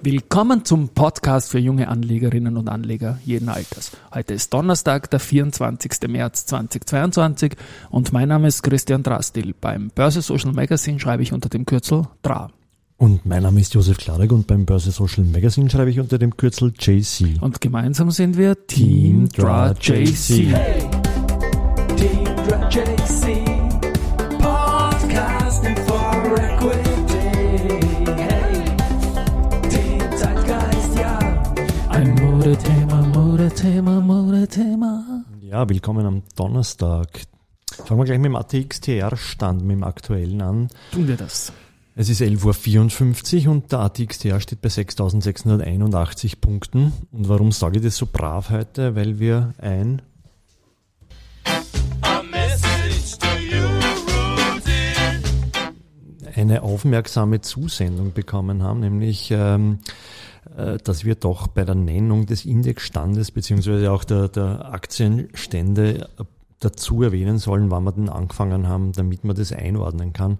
Willkommen zum Podcast für junge Anlegerinnen und Anleger jeden Alters. Heute ist Donnerstag, der 24. März 2022 und mein Name ist Christian Drastil. Beim Börse Social Magazine schreibe ich unter dem Kürzel DRA. Und mein Name ist Josef Klarek und beim Börse Social Magazine schreibe ich unter dem Kürzel JC. Und gemeinsam sind wir Team, Team DRA JC. Hey. Team DRA JC. Modethema, Modethema. Ja, willkommen am Donnerstag. Fangen wir gleich mit dem ATXTR-Stand, mit dem aktuellen an. Tun wir das. Es ist 11.54 Uhr und der ATXTR steht bei 6.681 Punkten. Und warum sage ich das so brav heute? Weil wir ein eine aufmerksame Zusendung bekommen haben, nämlich ähm, äh, dass wir doch bei der Nennung des Indexstandes beziehungsweise auch der, der Aktienstände dazu erwähnen sollen, wann wir denn angefangen haben, damit man das einordnen kann.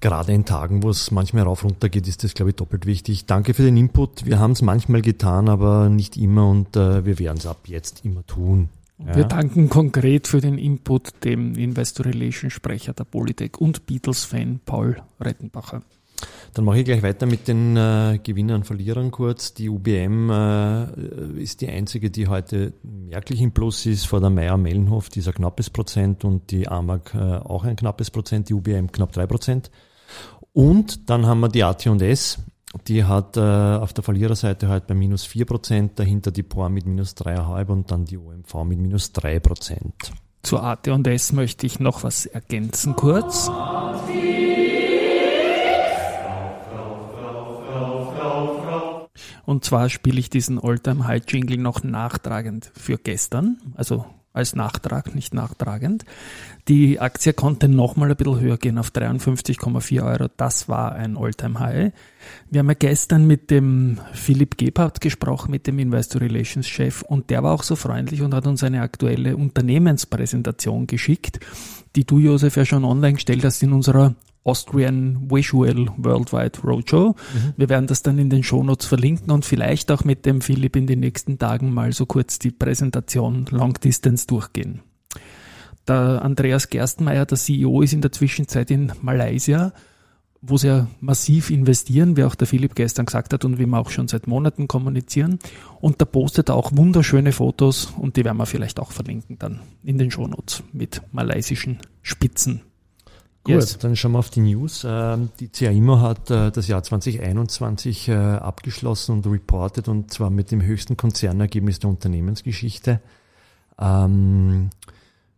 Gerade in Tagen, wo es manchmal rauf runter geht, ist das, glaube ich, doppelt wichtig. Danke für den Input. Wir haben es manchmal getan, aber nicht immer und äh, wir werden es ab jetzt immer tun. Ja. Wir danken konkret für den Input dem Investor Relations Sprecher der Polytech und Beatles-Fan Paul Rettenbacher. Dann mache ich gleich weiter mit den äh, Gewinnern und Verlierern kurz. Die UBM äh, ist die einzige, die heute merklich im Plus ist vor der Meier Mellenhof, dieser knappes Prozent und die AMAG äh, auch ein knappes Prozent, die UBM knapp drei Prozent. Und dann haben wir die AT&S, die hat äh, auf der Verliererseite halt bei minus vier Prozent, dahinter die POR mit minus dreieinhalb und dann die OMV mit minus drei Prozent. Zur AT&S möchte ich noch was ergänzen kurz. Und zwar spiele ich diesen Alltime High Jingle noch nachtragend für gestern, also als Nachtrag, nicht nachtragend. Die Aktie konnte nochmal ein bisschen höher gehen auf 53,4 Euro. Das war ein Alltime High. Wir haben ja gestern mit dem Philipp Gebhardt gesprochen, mit dem Investor Relations Chef, und der war auch so freundlich und hat uns eine aktuelle Unternehmenspräsentation geschickt, die du, Josef, ja schon online gestellt hast in unserer Austrian Visual Worldwide Roadshow. Mhm. Wir werden das dann in den Shownotes verlinken und vielleicht auch mit dem Philipp in den nächsten Tagen mal so kurz die Präsentation Long Distance durchgehen. Der Andreas Gerstenmeier, der CEO, ist in der Zwischenzeit in Malaysia, wo sie ja massiv investieren, wie auch der Philipp gestern gesagt hat und wie wir auch schon seit Monaten kommunizieren. Und da postet er auch wunderschöne Fotos und die werden wir vielleicht auch verlinken dann in den Shownotes mit malaysischen Spitzen. Gut, yes. dann schauen wir auf die News. Ähm, die CAIMO hat äh, das Jahr 2021 äh, abgeschlossen und reported und zwar mit dem höchsten Konzernergebnis der Unternehmensgeschichte. Ähm,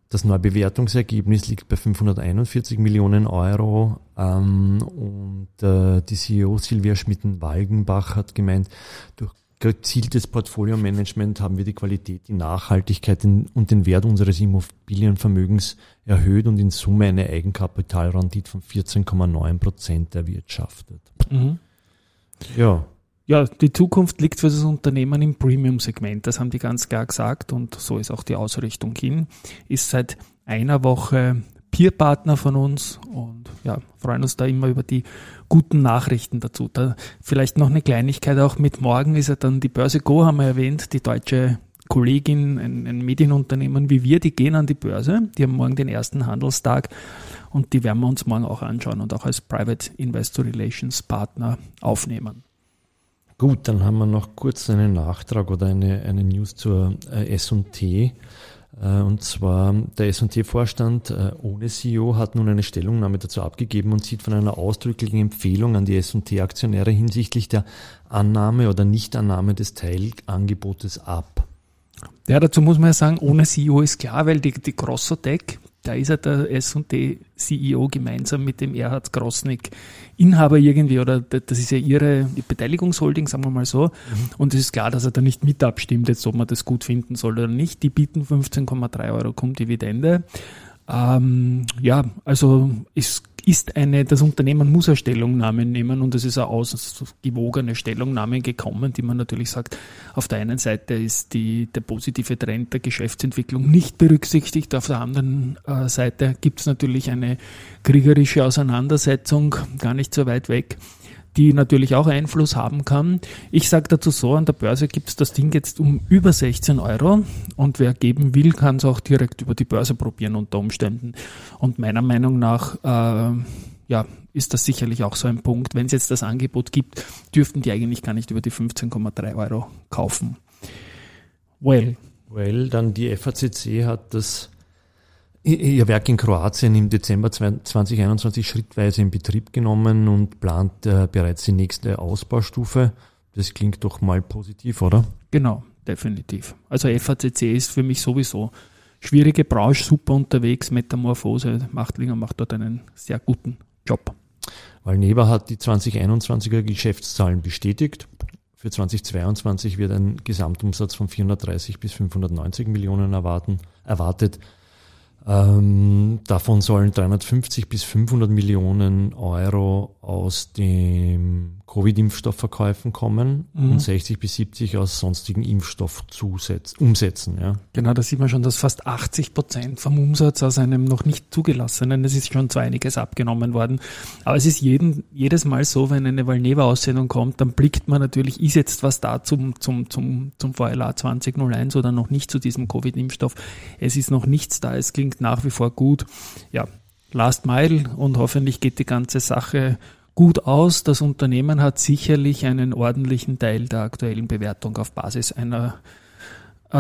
das Neubewertungsergebnis liegt bei 541 Millionen Euro ähm, und äh, die CEO Silvia Schmitten-Walgenbach hat gemeint, durch gezieltes Portfolio-Management haben wir die Qualität, die Nachhaltigkeit und den Wert unseres Immobilienvermögens erhöht und in Summe eine Eigenkapitalrendite von 14,9 Prozent erwirtschaftet. Mhm. Ja. Ja, die Zukunft liegt für das Unternehmen im Premium-Segment. Das haben die ganz klar gesagt und so ist auch die Ausrichtung hin. Ist seit einer Woche Peerpartner von uns und ja, freuen uns da immer über die guten Nachrichten dazu. Da vielleicht noch eine Kleinigkeit auch mit morgen ist ja dann die Börse Go, haben wir erwähnt, die deutsche Kollegin, ein, ein Medienunternehmen wie wir, die gehen an die Börse. Die haben morgen den ersten Handelstag und die werden wir uns morgen auch anschauen und auch als Private Investor Relations Partner aufnehmen. Gut, dann haben wir noch kurz einen Nachtrag oder eine, eine News zur äh, S&T. Äh, und zwar der S&T-Vorstand äh, ohne CEO hat nun eine Stellungnahme dazu abgegeben und sieht von einer ausdrücklichen Empfehlung an die S&T-Aktionäre hinsichtlich der Annahme oder Nichtannahme des Teilangebotes ab. Ja, dazu muss man ja sagen, ohne CEO ist klar, weil die, die Grossotec, da ist ja der S&T CEO gemeinsam mit dem Erhard Grossnick Inhaber irgendwie oder das ist ja ihre Beteiligungsholding, sagen wir mal so. Mhm. Und es ist klar, dass er da nicht mit abstimmt, jetzt ob man das gut finden soll oder nicht. Die bieten 15,3 Euro Dividende. Ähm, ja, also ist ist eine, das Unternehmen muss eine Stellungnahme nehmen und es ist eine ausgewogene Stellungnahme gekommen, die man natürlich sagt, auf der einen Seite ist die, der positive Trend der Geschäftsentwicklung nicht berücksichtigt, auf der anderen äh, Seite gibt es natürlich eine kriegerische Auseinandersetzung, gar nicht so weit weg die natürlich auch Einfluss haben kann. Ich sage dazu so, an der Börse gibt es das Ding jetzt um über 16 Euro und wer geben will, kann es auch direkt über die Börse probieren unter Umständen. Und meiner Meinung nach äh, ja, ist das sicherlich auch so ein Punkt. Wenn es jetzt das Angebot gibt, dürften die eigentlich gar nicht über die 15,3 Euro kaufen. Well. Well, dann die FACC hat das Ihr Werk in Kroatien im Dezember 2021 schrittweise in Betrieb genommen und plant äh, bereits die nächste Ausbaustufe. Das klingt doch mal positiv, oder? Genau, definitiv. Also FACC ist für mich sowieso schwierige Branche, super unterwegs. Metamorphose, Machtlinger macht dort einen sehr guten Job. Valneva hat die 2021er Geschäftszahlen bestätigt. Für 2022 wird ein Gesamtumsatz von 430 bis 590 Millionen erwarten, erwartet. Ähm, davon sollen 350 bis 500 Millionen Euro aus dem Covid-Impfstoffverkäufen kommen mhm. und 60 bis 70 aus sonstigen Impfstoffumsätzen. Ja. Genau, da sieht man schon, dass fast 80 Prozent vom Umsatz aus einem noch nicht zugelassenen, es ist schon zu einiges abgenommen worden. Aber es ist jeden, jedes Mal so, wenn eine Valneva-Aussendung kommt, dann blickt man natürlich, ist jetzt was da zum, zum, zum, zum VLA 2001 oder noch nicht zu diesem Covid-Impfstoff. Es ist noch nichts da, es klingt nach wie vor gut. Ja, Last Mile und hoffentlich geht die ganze Sache gut aus. Das Unternehmen hat sicherlich einen ordentlichen Teil der aktuellen Bewertung auf Basis einer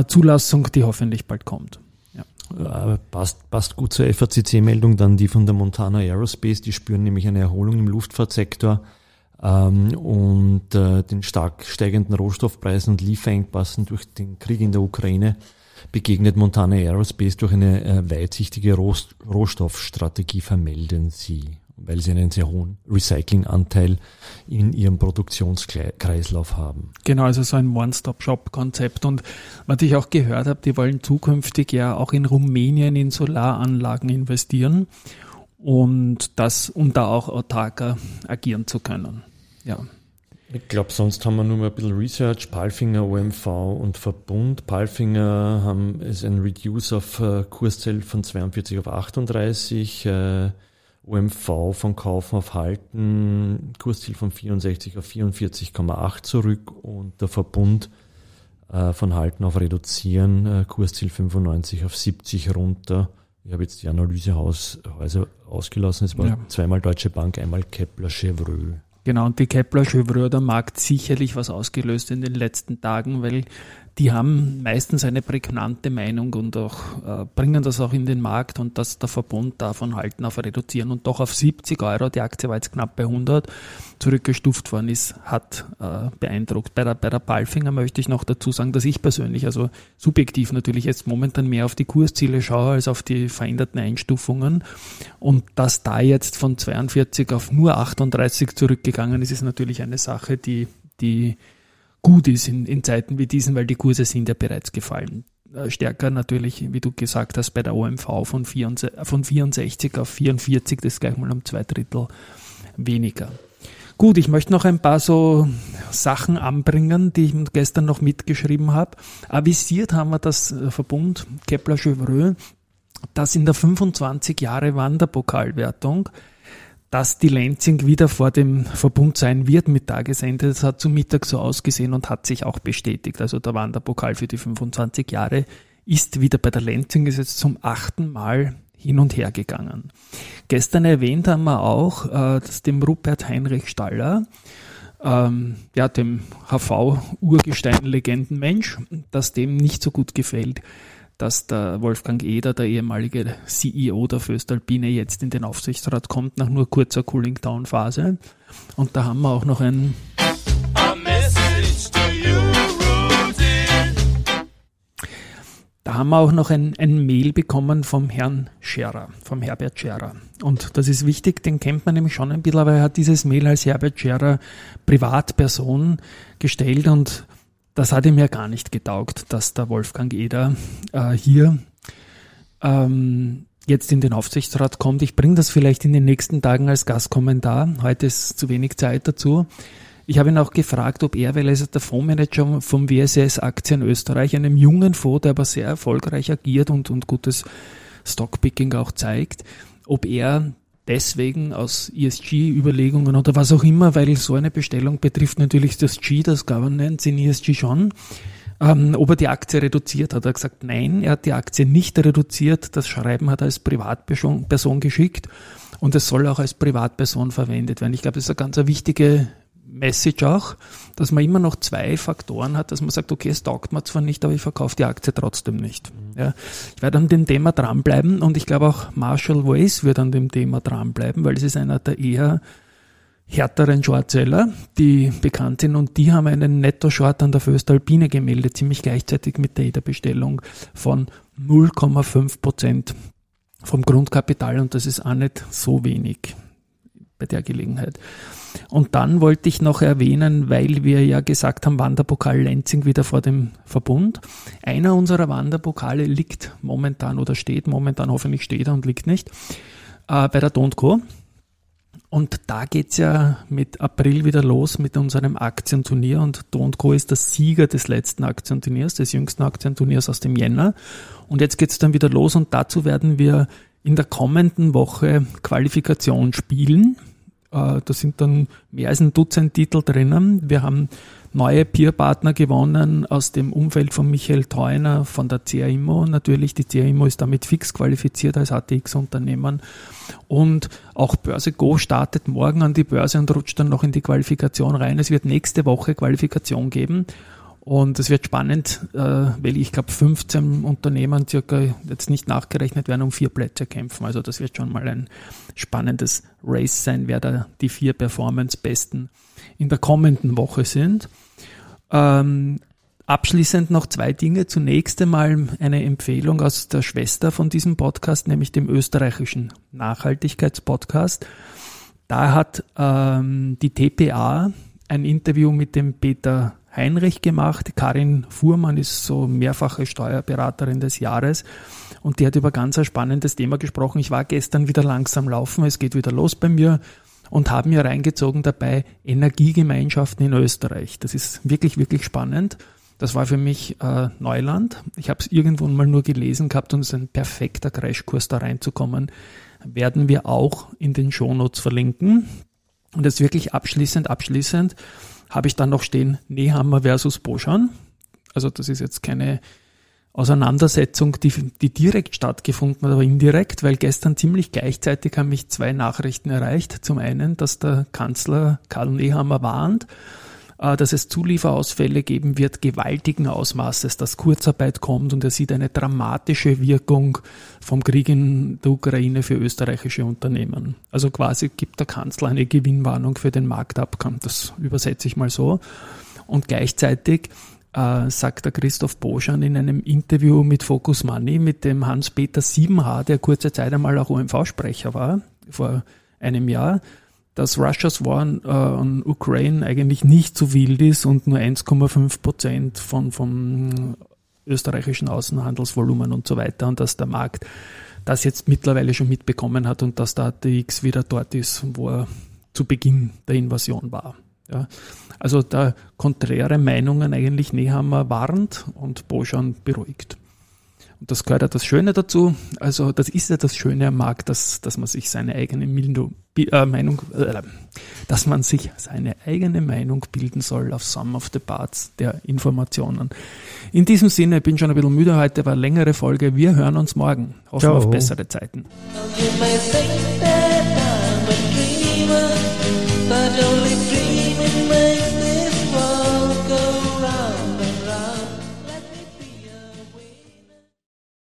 Zulassung, die hoffentlich bald kommt. Ja. Passt, passt gut zur FACC-Meldung, dann die von der Montana Aerospace, die spüren nämlich eine Erholung im Luftfahrtsektor ähm, und äh, den stark steigenden Rohstoffpreisen und Lieferengpassen durch den Krieg in der Ukraine begegnet Montana Aerospace durch eine äh, weitsichtige Rohstoffstrategie, vermelden sie weil sie einen sehr hohen Recyclinganteil in ihrem Produktionskreislauf haben. Genau, also so ein One-Stop-Shop-Konzept. Und was ich auch gehört habe, die wollen zukünftig ja auch in Rumänien in Solaranlagen investieren und das, um da auch autarker agieren zu können. Ja. Ich glaube, sonst haben wir nur mal ein bisschen Research. Palfinger, OMV und Verbund. Palfinger haben ist ein Reduce auf äh, Kursziel von 42 auf 38. Äh, OMV von Kaufen auf Halten, Kursziel von 64 auf 44,8 zurück und der Verbund äh, von Halten auf Reduzieren, äh, Kursziel 95 auf 70 runter. Ich habe jetzt die Analysehäuser ausgelassen. Es war ja. zweimal Deutsche Bank, einmal Kepler Chevreux. Genau, und die Kepler Chevreux, der Markt sicherlich was ausgelöst in den letzten Tagen, weil die haben meistens eine prägnante Meinung und auch äh, bringen das auch in den Markt und dass der Verbund davon halten auf reduzieren und doch auf 70 Euro, die Aktie war jetzt knapp bei 100, zurückgestuft worden ist, hat äh, beeindruckt. Bei der, bei der Balfinger möchte ich noch dazu sagen, dass ich persönlich, also subjektiv natürlich jetzt momentan mehr auf die Kursziele schaue als auf die veränderten Einstufungen und dass da jetzt von 42 auf nur 38 zurückgegangen ist, ist natürlich eine Sache, die, die gut ist in, in Zeiten wie diesen, weil die Kurse sind ja bereits gefallen. Äh, stärker natürlich, wie du gesagt hast, bei der OMV von 64, von 64 auf 44, das ist gleich mal um zwei Drittel weniger. Gut, ich möchte noch ein paar so Sachen anbringen, die ich gestern noch mitgeschrieben habe. Avisiert haben wir das äh, Verbund Kepler-Chevreux, dass in der 25 Jahre Wanderpokalwertung dass die Lenzing wieder vor dem Verbund sein wird mit Tagesende. Das hat zum Mittag so ausgesehen und hat sich auch bestätigt. Also der Wanderpokal für die 25 Jahre ist wieder bei der Lenzing, ist jetzt zum achten Mal hin und her gegangen. Gestern erwähnt haben wir auch, äh, dass dem Rupert Heinrich Staller, ähm, ja, dem HV-Urgestein-Legendenmensch, dass dem nicht so gut gefällt, dass der Wolfgang Eder, der ehemalige CEO der Föstalpine, jetzt in den Aufsichtsrat kommt, nach nur kurzer Cooling-Down-Phase. Und da haben wir auch noch ein Da haben wir auch noch ein, ein Mail bekommen vom Herrn Scherer, vom Herbert Scherer. Und das ist wichtig, den kennt man nämlich schon ein bisschen, aber er hat dieses Mail als Herbert Scherer Privatperson gestellt und das hat ihm ja gar nicht getaugt, dass der Wolfgang Eder äh, hier ähm, jetzt in den Aufsichtsrat kommt. Ich bringe das vielleicht in den nächsten Tagen als Gastkommentar. Heute ist zu wenig Zeit dazu. Ich habe ihn auch gefragt, ob er, weil er ist der Fondsmanager vom WSS Aktien Österreich, einem jungen Fonds, der aber sehr erfolgreich agiert und, und gutes Stockpicking auch zeigt, ob er deswegen aus ESG-Überlegungen oder was auch immer, weil so eine Bestellung betrifft natürlich das G, das Governance in ESG schon. Ähm, ob er die Aktie reduziert, hat er gesagt, nein, er hat die Aktie nicht reduziert. Das Schreiben hat er als Privatperson geschickt und es soll auch als Privatperson verwendet werden. Ich glaube, das ist eine ganz wichtige Message auch, dass man immer noch zwei Faktoren hat, dass man sagt, okay, es taugt mir zwar nicht, aber ich verkaufe die Aktie trotzdem nicht. Mhm. Ja, ich werde an dem Thema dranbleiben und ich glaube auch Marshall Wace wird an dem Thema dranbleiben, weil es ist einer der eher härteren Shortseller, die bekannt sind und die haben einen Netto-Short an der Föstalpine gemeldet, ziemlich gleichzeitig mit der EDA-Bestellung von 0,5 Prozent vom Grundkapital und das ist auch nicht so wenig bei der Gelegenheit. Und dann wollte ich noch erwähnen, weil wir ja gesagt haben, Wanderpokal Lenzing wieder vor dem Verbund. Einer unserer Wanderpokale liegt momentan oder steht momentan, hoffentlich steht er und liegt nicht, äh, bei der Don't Co. Und da geht's ja mit April wieder los mit unserem Aktienturnier und Don't Co ist der Sieger des letzten Aktienturniers, des jüngsten Aktienturniers aus dem Jänner. Und jetzt geht's dann wieder los und dazu werden wir in der kommenden Woche Qualifikation spielen. Äh, da sind dann mehr als ein Dutzend Titel drinnen. Wir haben neue Peer-Partner gewonnen aus dem Umfeld von Michael Theuner von der CAIMO. Natürlich, die CAIMO ist damit fix qualifiziert als ATX-Unternehmen. Und auch Börse Go startet morgen an die Börse und rutscht dann noch in die Qualifikation rein. Es wird nächste Woche Qualifikation geben. Und es wird spannend, äh, weil ich glaube 15 Unternehmen circa jetzt nicht nachgerechnet werden um vier Plätze kämpfen. Also das wird schon mal ein spannendes Race sein, wer da die vier Performance-Besten in der kommenden Woche sind. Ähm, abschließend noch zwei Dinge. Zunächst einmal eine Empfehlung aus der Schwester von diesem Podcast, nämlich dem österreichischen Nachhaltigkeitspodcast. Da hat ähm, die TPA ein Interview mit dem Peter Heinrich gemacht. Karin Fuhrmann ist so mehrfache Steuerberaterin des Jahres und die hat über ganz ein spannendes Thema gesprochen. Ich war gestern wieder langsam laufen, es geht wieder los bei mir und habe mir reingezogen dabei Energiegemeinschaften in Österreich. Das ist wirklich, wirklich spannend. Das war für mich äh, Neuland. Ich habe es irgendwann mal nur gelesen gehabt und es ist ein perfekter Crashkurs da reinzukommen. Werden wir auch in den Shownotes verlinken. Und jetzt wirklich abschließend, abschließend habe ich dann noch stehen Nehammer versus Boschan. Also das ist jetzt keine Auseinandersetzung, die, die direkt stattgefunden hat, aber indirekt, weil gestern ziemlich gleichzeitig haben mich zwei Nachrichten erreicht. Zum einen, dass der Kanzler Karl Nehammer warnt, dass es Zulieferausfälle geben wird, gewaltigen Ausmaßes, dass Kurzarbeit kommt und er sieht eine dramatische Wirkung vom Krieg in der Ukraine für österreichische Unternehmen. Also quasi gibt der Kanzler eine Gewinnwarnung für den Marktabgang. Das übersetze ich mal so. Und gleichzeitig äh, sagt der Christoph Boschan in einem Interview mit Focus Money mit dem Hans-Peter Siebenhaar, der kurze Zeit einmal auch OMV-Sprecher war, vor einem Jahr, dass Russia's War äh, an Ukraine eigentlich nicht so wild ist und nur 1,5 Prozent von, vom österreichischen Außenhandelsvolumen und so weiter und dass der Markt das jetzt mittlerweile schon mitbekommen hat und dass der ATX wieder dort ist, wo er zu Beginn der Invasion war. Ja. Also da konträre Meinungen eigentlich Nehammer warnt und Boschan beruhigt. Und das gehört ja das Schöne dazu. Also das ist ja das Schöne am Markt, dass, dass man sich seine eigene Meinung, äh, Meinung äh, dass man sich seine eigene Meinung bilden soll auf Some of the Parts der Informationen. In diesem Sinne, ich bin schon ein bisschen müde heute, war eine längere Folge. Wir hören uns morgen. Hoffen Ciao. auf bessere Zeiten.